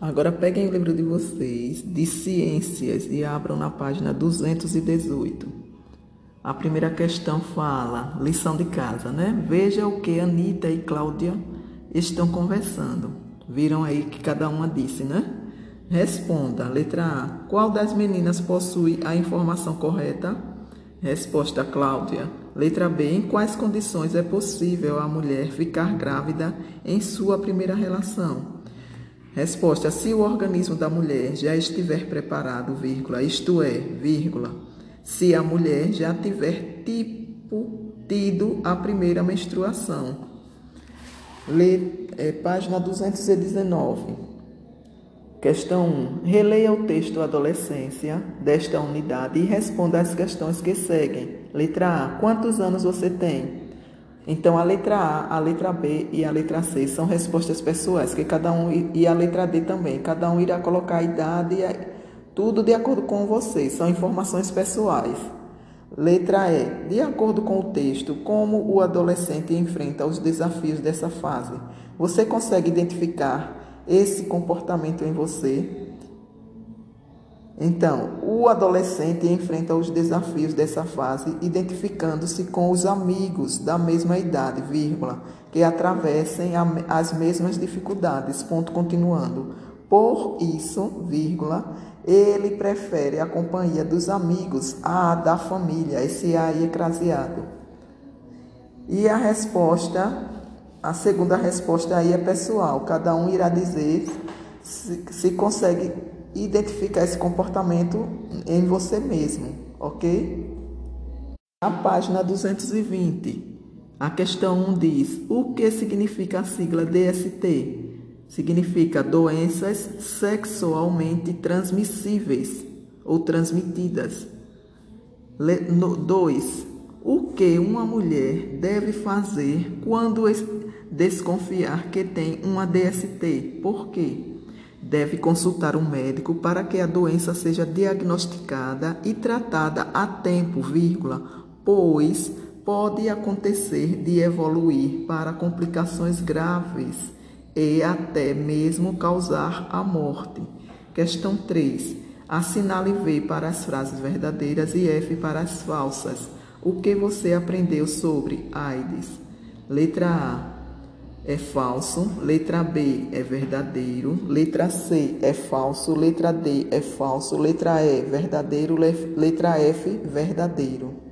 Agora peguem o livro de vocês, de ciências, e abram na página 218. A primeira questão fala, lição de casa, né? Veja o que Anitta e Cláudia estão conversando. Viram aí que cada uma disse, né? Responda. Letra A. Qual das meninas possui a informação correta? Resposta Cláudia. Letra B. Em quais condições é possível a mulher ficar grávida em sua primeira relação? Resposta: se o organismo da mulher já estiver preparado, vírgula, isto é, vírgula, se a mulher já tiver tipo tido a primeira menstruação. Lê, é, página 219. Questão 1. Releia o texto Adolescência desta unidade e responda as questões que seguem. Letra A. Quantos anos você tem? Então, a letra A, a letra B e a letra C são respostas pessoais, que cada um, e a letra D também, cada um irá colocar a idade, tudo de acordo com você, são informações pessoais. Letra E, de acordo com o texto, como o adolescente enfrenta os desafios dessa fase. Você consegue identificar esse comportamento em você? Então, o adolescente enfrenta os desafios dessa fase identificando-se com os amigos da mesma idade, vírgula, que atravessem as mesmas dificuldades, ponto continuando. Por isso, vírgula, ele prefere a companhia dos amigos à da família, esse aí é craseado. E a resposta, a segunda resposta aí é pessoal, cada um irá dizer se, se consegue identificar esse comportamento em você mesmo, ok? Na página 220, a questão 1 diz: O que significa a sigla DST? Significa doenças sexualmente transmissíveis ou transmitidas. 2. O que uma mulher deve fazer quando desconfiar que tem uma DST? Por quê? Deve consultar um médico para que a doença seja diagnosticada e tratada a tempo, vírgula, pois pode acontecer de evoluir para complicações graves e até mesmo causar a morte. Questão 3. Assinale V para as frases verdadeiras e F para as falsas. O que você aprendeu sobre AIDS? Letra A é falso, letra B é verdadeiro, letra C é falso, letra D é falso, letra E verdadeiro, letra F verdadeiro.